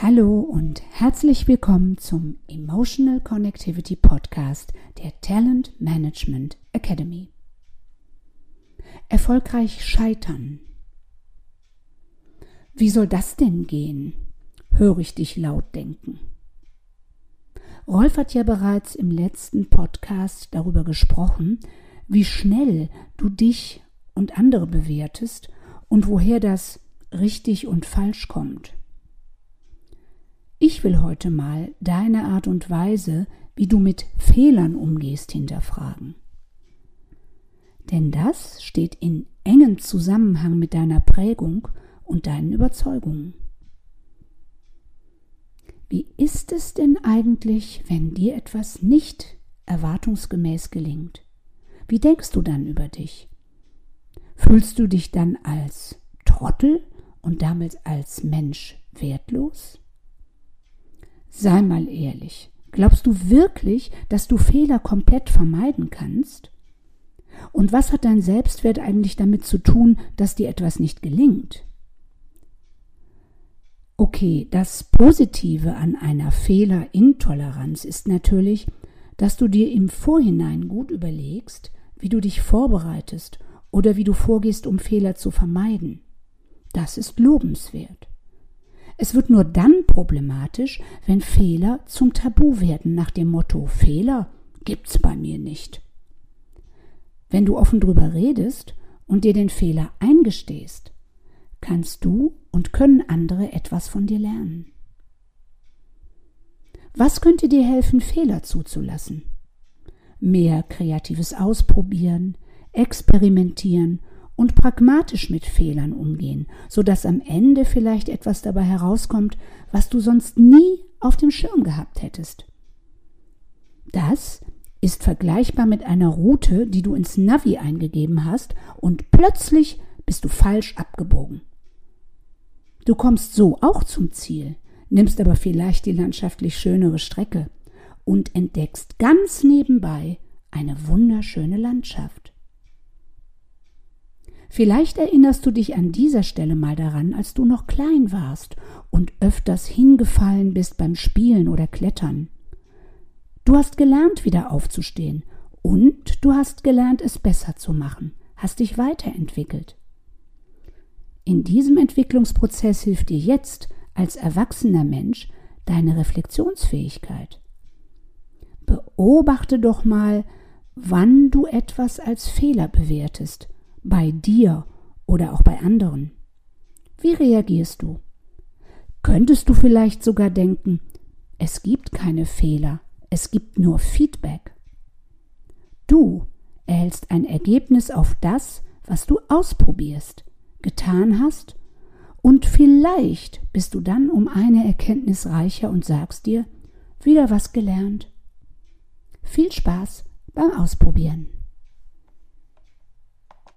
Hallo und herzlich willkommen zum Emotional Connectivity Podcast der Talent Management Academy. Erfolgreich scheitern. Wie soll das denn gehen? höre ich dich laut denken. Rolf hat ja bereits im letzten Podcast darüber gesprochen, wie schnell du dich und andere bewertest und woher das richtig und falsch kommt. Ich will heute mal deine Art und Weise, wie du mit Fehlern umgehst, hinterfragen. Denn das steht in engem Zusammenhang mit deiner Prägung und deinen Überzeugungen. Wie ist es denn eigentlich, wenn dir etwas nicht erwartungsgemäß gelingt? Wie denkst du dann über dich? Fühlst du dich dann als Trottel und damit als Mensch wertlos? Sei mal ehrlich. Glaubst du wirklich, dass du Fehler komplett vermeiden kannst? Und was hat dein Selbstwert eigentlich damit zu tun, dass dir etwas nicht gelingt? Okay, das Positive an einer Fehlerintoleranz ist natürlich, dass du dir im Vorhinein gut überlegst, wie du dich vorbereitest oder wie du vorgehst, um Fehler zu vermeiden. Das ist lobenswert. Es wird nur dann problematisch, wenn Fehler zum Tabu werden nach dem Motto Fehler gibt's bei mir nicht. Wenn du offen drüber redest und dir den Fehler eingestehst, kannst du und können andere etwas von dir lernen. Was könnte dir helfen, Fehler zuzulassen? Mehr kreatives Ausprobieren, experimentieren und pragmatisch mit Fehlern umgehen, so dass am Ende vielleicht etwas dabei herauskommt, was du sonst nie auf dem Schirm gehabt hättest. Das ist vergleichbar mit einer Route, die du ins Navi eingegeben hast und plötzlich bist du falsch abgebogen. Du kommst so auch zum Ziel, nimmst aber vielleicht die landschaftlich schönere Strecke und entdeckst ganz nebenbei eine wunderschöne Landschaft. Vielleicht erinnerst du dich an dieser Stelle mal daran, als du noch klein warst und öfters hingefallen bist beim Spielen oder Klettern. Du hast gelernt, wieder aufzustehen und du hast gelernt, es besser zu machen, hast dich weiterentwickelt. In diesem Entwicklungsprozess hilft dir jetzt als erwachsener Mensch deine Reflexionsfähigkeit. Beobachte doch mal, wann du etwas als Fehler bewertest bei dir oder auch bei anderen? Wie reagierst du? Könntest du vielleicht sogar denken, es gibt keine Fehler, es gibt nur Feedback. Du erhältst ein Ergebnis auf das, was du ausprobierst, getan hast, und vielleicht bist du dann um eine Erkenntnis reicher und sagst dir, wieder was gelernt. Viel Spaß beim Ausprobieren.